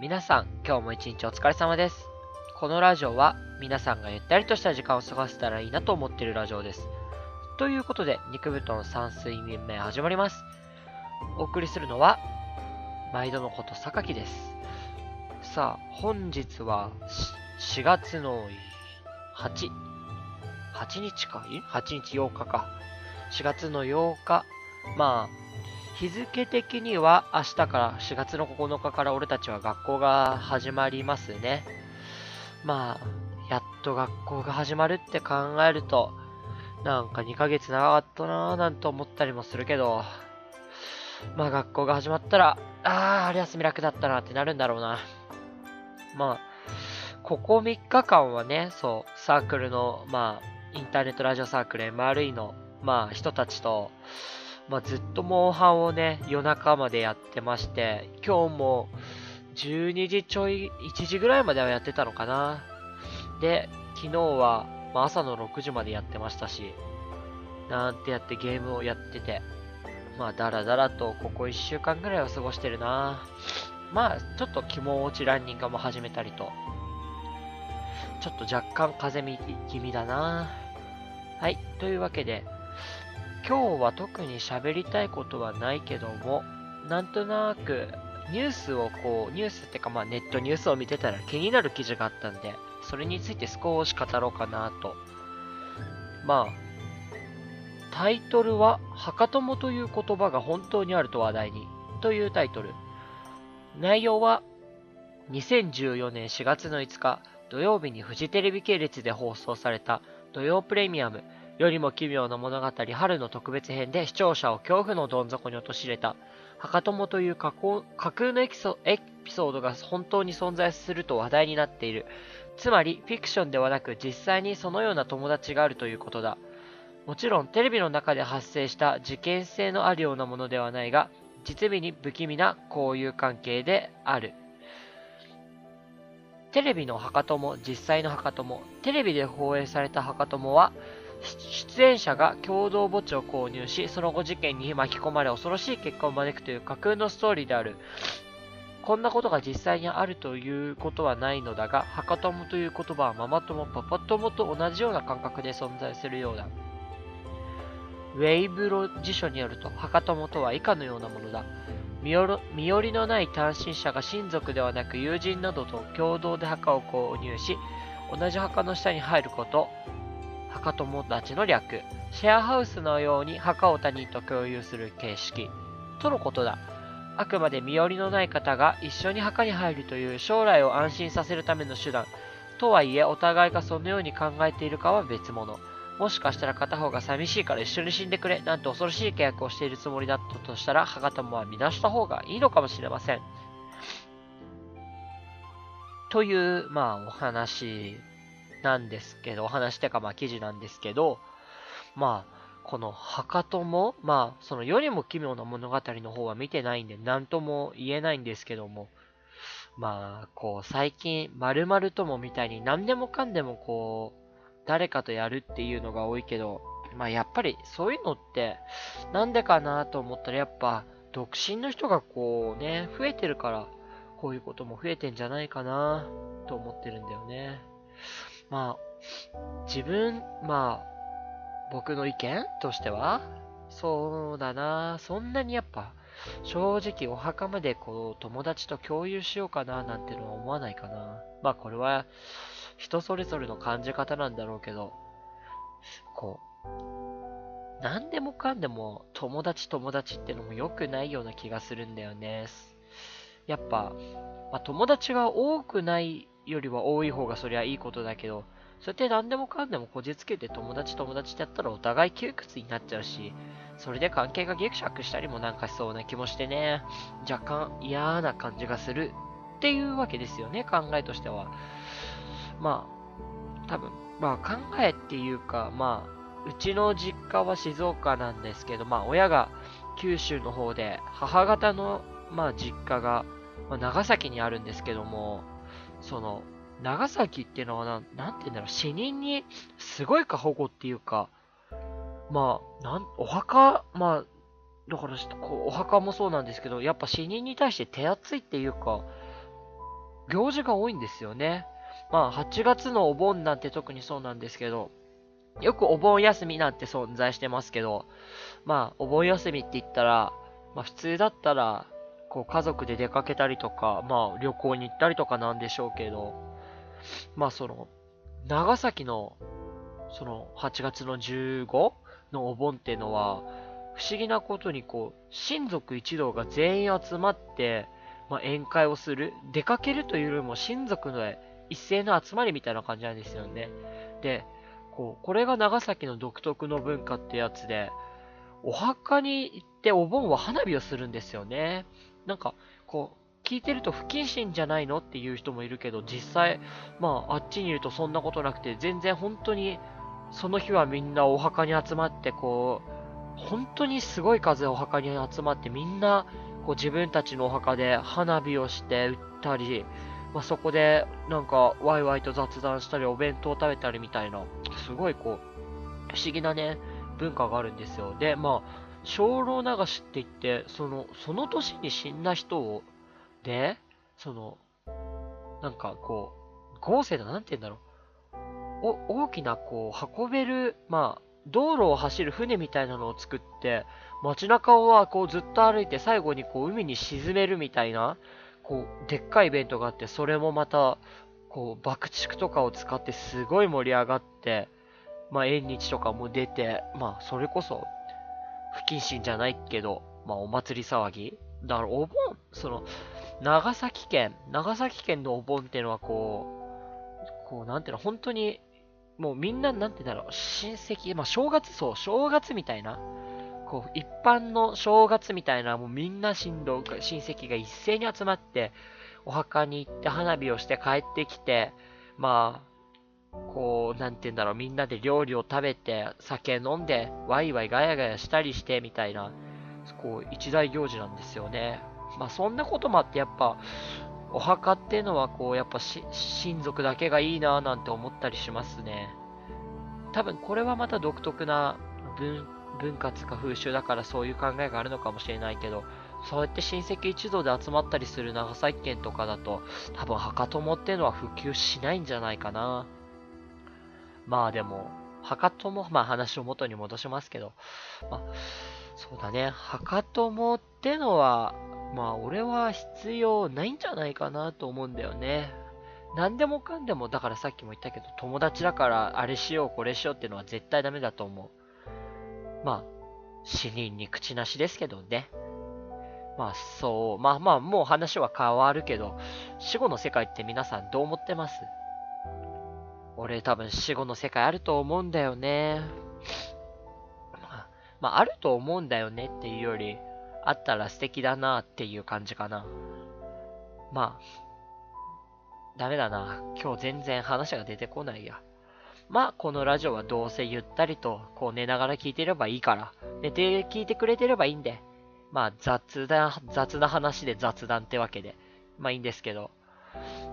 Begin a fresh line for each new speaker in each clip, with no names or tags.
皆さん、今日も一日お疲れ様です。このラジオは皆さんがゆったりとした時間を過ごせたらいいなと思っているラジオです。ということで、肉布団3睡眠目始まります。お送りするのは、毎度のこと榊です。さあ、本日は4月の8、8日かい ?8 日8日か。4月の8日。まあ、日付的には明日から4月の9日から俺たちは学校が始まりますね。まあ、やっと学校が始まるって考えると、なんか2ヶ月長かったなぁなんて思ったりもするけど、まあ学校が始まったら、ああ、春休み楽だったなってなるんだろうな。まあ、ここ3日間はね、そう、サークルの、まあ、インターネットラジオサークル MRE の、まあ、人たちと、まあ、ずっとモンハンをね、夜中までやってまして、今日も12時ちょい、1時ぐらいまではやってたのかな。で、昨日は、まあ、朝の6時までやってましたし、なんてやってゲームをやってて、まあ、だらだらとここ1週間ぐらいは過ごしてるな。まあ、ちょっと気持ちランニングも始めたりと、ちょっと若干風邪気味だな。はい、というわけで、今日は特に喋りたいことはないけども、なんとなくニュースをこう、ニュースってかまあネットニュースを見てたら気になる記事があったんで、それについて少し語ろうかなと。まあ、タイトルは、はかともという言葉が本当にあると話題に、というタイトル。内容は、2014年4月の5日、土曜日にフジテレビ系列で放送された土曜プレミアムよりも奇妙な物語春の特別編で視聴者を恐怖のどん底に陥れた、墓友という架空のエピソードが本当に存在すると話題になっている。つまり、フィクションではなく実際にそのような友達があるということだ。もちろん、テレビの中で発生した事件性のあるようなものではないが、実に不気味な交友関係である。テレビの墓友、実際の墓友、テレビで放映された墓友は、出演者が共同墓地を購入し、その後事件に巻き込まれ恐ろしい結果を招くという架空のストーリーである。こんなことが実際にあるということはないのだが、墓友という言葉はママ友、パパ友と同じような感覚で存在するようだ。ウェイブロ辞書によると、墓友とは以下のようなものだ。身寄りのない単身者が親族ではなく友人などと共同で墓を購入し、同じ墓の下に入ること、墓友達の略、シェアハウスのように墓を他人と共有する形式、とのことだ。あくまで身寄りのない方が一緒に墓に入るという将来を安心させるための手段。とはいえ、お互いがそのように考えているかは別物。もしかしたら片方が寂しいから一緒に死んでくれ、なんて恐ろしい契約をしているつもりだったとしたら、墓友は見出した方がいいのかもしれません。という、まあ、お話なんですけど、お話ってかまあ記事なんですけど、まあ、この墓友、まあ、その世にも奇妙な物語の方は見てないんで、なんとも言えないんですけども、まあ、こう、最近、〇〇ともみたいに何でもかんでもこう、誰かとやるっていうのが多いけど、まあやっぱりそういうのって、なんでかなと思ったらやっぱ、独身の人がこうね、増えてるから、こういうことも増えてんじゃないかなと思ってるんだよね。まあ、自分、まあ、僕の意見としては、そうだなそんなにやっぱ、正直お墓までこう友達と共有しようかななんてのは思わないかな。まあこれは人それぞれの感じ方なんだろうけど、こう、何でもかんでも友達友達ってのも良くないような気がするんだよね。やっぱ、まあ、友達が多くないよりは多い方がそりゃいいことだけど、そうやって何でもかんでもこじつけて友達友達ってやったらお互い窮屈になっちゃうし、それで関係がギクシャクしたりもなんかしそうな気もしてね、若干嫌な感じがするっていうわけですよね、考えとしては。まあ、多分、まあ考えっていうか、まあ、うちの実家は静岡なんですけど、まあ親が九州の方で、母方の、まあ実家が、まあ、長崎にあるんですけども、その、長崎っていうのはな、なんて言うんだろう、死人にすごい過保護っていうか、まあ、なん、お墓、まあ、だからこう、お墓もそうなんですけど、やっぱ死人に対して手厚いっていうか、行事が多いんですよね。まあ、8月のお盆なんて特にそうなんですけど、よくお盆休みなんて存在してますけど、まあ、お盆休みって言ったら、まあ普通だったら、こう家族で出かけたりとか、まあ旅行に行ったりとかなんでしょうけど、まあその、長崎の、その8月の15のお盆っていうのは、不思議なことにこう、親族一同が全員集まって、まあ、宴会をする。出かけるというよりも親族の一斉の集まりみたいな感じなんですよね。で、こう、これが長崎の独特の文化ってやつで、お墓に行ってお盆は花火をするんですよね。なんか、こう、聞いてると不謹慎じゃないのっていう人もいるけど、実際、まあ、あっちにいるとそんなことなくて、全然本当に、その日はみんなお墓に集まって、こう、本当にすごい数お墓に集まって、みんな、こう自分たちのお墓で花火をして売ったり、まあ、そこでなんかワイワイと雑談したり、お弁当を食べたりみたいな、すごいこう、不思議なね、文化があるんですよ。で、まあ、精霊流しって言って、その、その年に死んだ人を、で、その、なんかこう、合成だ、なんて言うんだろう。お、大きなこう、運べる、まあ、道路を走る船みたいなのを作って、街中はこうずっと歩いて最後にこう海に沈めるみたいな、こう、でっかいイベントがあって、それもまた、こう、爆竹とかを使ってすごい盛り上がって、まあ、縁日とかも出て、まあ、それこそ、不謹慎じゃないけど、まあ、お祭り騒ぎ？だから、お盆、その、長崎県、長崎県のお盆っていうのはこう、こう、なんていうの、本当に、もうみんな、なんていうんだろう、親戚、まあ、正月、そう、正月みたいな、こう、一般の正月みたいな、もうみんな親、親戚が一斉に集まって、お墓に行って花火をして帰ってきて、まあ、こう、なんて言うんだろう、みんなで料理を食べて、酒飲んで、ワイワイガヤガヤしたりして、みたいな、こう、一大行事なんですよね。まあ、そんなこともあって、やっぱ、お墓っていうのは、こう、やっぱ親族だけがいいなぁなんて思ったりしますね。多分、これはまた独特な文文化つか風習だからそういう考えがあるのかもしれないけど、そうやって親戚一同で集まったりする長崎県とかだと、多分墓友っていうのは普及しないんじゃないかな。まあでも、墓友、まあ話を元に戻しますけど、まあ、そうだね、墓友ってのは、まあ俺は必要ないんじゃないかなと思うんだよね。何でもかんでも、だからさっきも言ったけど、友達だからあれしようこれしようっていうのは絶対ダメだと思う。まあ、死人に口なしですけどね。まあそう、まあまあもう話は変わるけど、死後の世界って皆さんどう思ってます？俺多分死後の世界あると思うんだよね。まあ、あると思うんだよねっていうより、あったら素敵だなっていう感じかな。まあ、ダメだな。今日全然話が出てこないや。まあ、このラジオはどうせゆったりと、こう寝ながら聞いてればいいから、寝て聞いてくれてればいいんで、まあ、雑な、雑な話で雑談ってわけで、まあいいんですけど、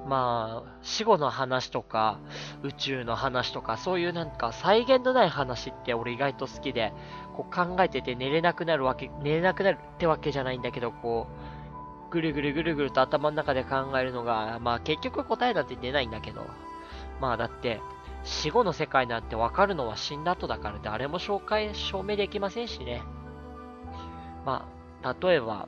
まあ、死後の話とか、宇宙の話とか、そういうなんか再現のない話って俺意外と好きで、こう考えてて寝れなくなるわけ、寝れなくなるってわけじゃないんだけど、こう、ぐるぐるぐるぐると頭の中で考えるのが、まあ結局答えなんて出ないんだけど、まあだって、死後の世界なんてわかるのは死んだ後だから誰も紹介、証明できませんしね。まあ、例えば、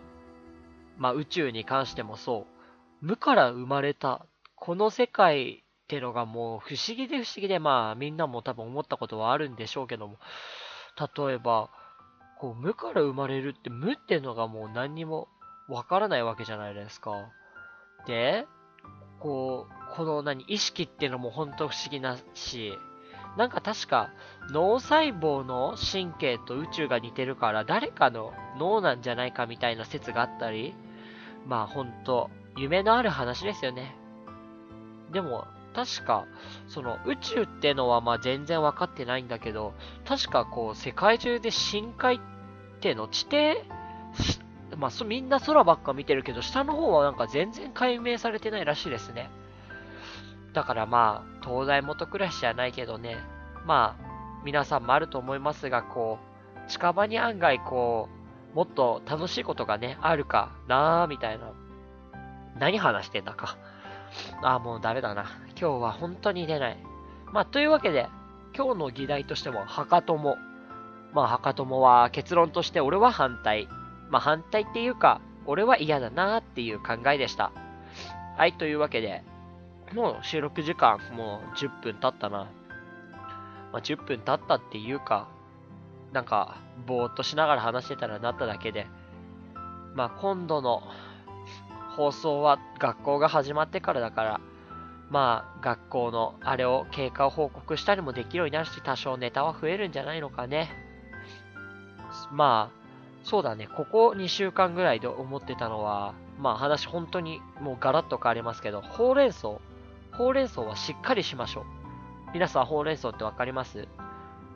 まあ宇宙に関してもそう。無から生まれた、この世界ってのがもう不思議で不思議で、まあみんなも多分思ったことはあるんでしょうけども、例えば、こう無から生まれるって無ってのがもう何にもわからないわけじゃないですか。で、こう、この何、意識っていうのも本当不思議なし、なんか確か脳細胞の神経と宇宙が似てるから誰かの脳なんじゃないかみたいな説があったり、まあ本当夢のある話ですよね。でも、確か、その宇宙ってのはまあ全然分かってないんだけど、確かこう世界中で深海っての地底、まあみんな空ばっか見てるけど、下の方はなんか全然解明されてないらしいですね。だからまあ、東大元暮らしじゃないけどね、まあ、皆さんもあると思いますが、こう、近場に案外こう、もっと楽しいことがね、あるかなーみたいな何話してんだか。ああ、もうダメだな。今日は本当に出ない。まあ、というわけで、今日の議題としても、墓友。まあ、墓友は結論として俺は反対。まあ、反対っていうか、俺は嫌だなっていう考えでした。はい、というわけで、もう収録時間、もう10分経ったな。まあ、10分経ったっていうか、なんか、ぼーっとしながら話してたらなっただけで、まあ、今度の放送は学校が始まってからだから、まあ、学校のあれを経過を報告したりもできるようになるし、多少ネタは増えるんじゃないのかね。まあ、そうだね、ここ2週間ぐらいで思ってたのは、まあ話本当にもうガラッと変わりますけど、ほうれん草、ほうれん草はしっかりしましょう。皆さんほうれん草ってわかります？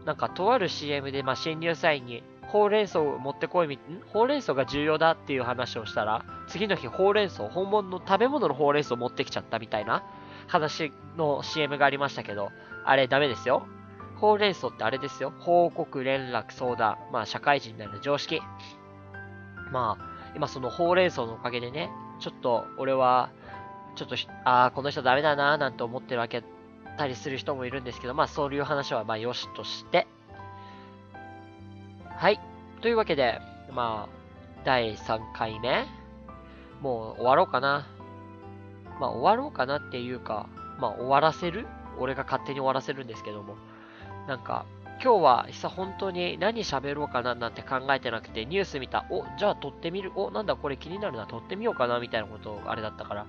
なんかとある CM で、まあ、新入社員にほうれん草を持ってこい、ほうれん草が重要だっていう話をしたら、次の日ほうれん草、本物の食べ物のほうれん草を持ってきちゃったみたいな話の CM がありましたけど、あれダメですよ。ほうれん草ってあれですよ。報告、連絡、相談。まあ、社会人になる常識。まあ、今そのほうれん草のおかげでね、ちょっと俺は、ちょっと、ああ、この人ダメだなーなんて思ってるわけたりする人もいるんですけど、まあそういう話はまあよしとして。はい。というわけで、まあ、第3回目。もう終わろうかな。まあ終わろうかなっていうか、まあ終わらせる？俺が勝手に終わらせるんですけども。なんか、今日は久本当に何喋ろうかななんて考えてなくて、ニュース見た。お、じゃあ撮ってみる？お、なんだこれ気になるな。撮ってみようかなみたいなことあれだったから、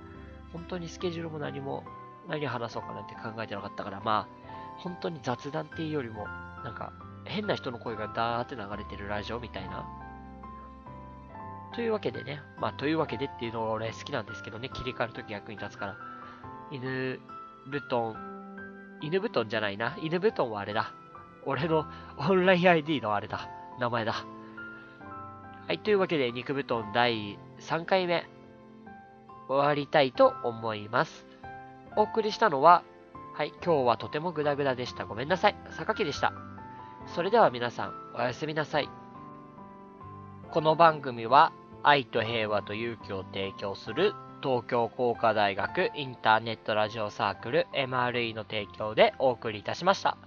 本当にスケジュールも何も何話そうかなって考えてなかったから、まあ、本当に雑談っていうよりも、なんか、変な人の声がダーって流れてるラジオみたいな。というわけでね、まあ、というわけでっていうのが俺好きなんですけどね、切り替わるとき役に立つから。犬布団、犬布団じゃないな。犬布団はあれだ。俺のオンライン ID のあれだ。名前だ。はい、というわけで、肉布団第3回目、終わりたいと思います。お送りしたのは、はい、今日はとてもグダグダでした。ごめんなさい。榊でした。それでは皆さん、おやすみなさい。この番組は、愛と平和と勇気を提供する東京工科大学インターネットラジオサークル MRE の提供でお送りいたしました。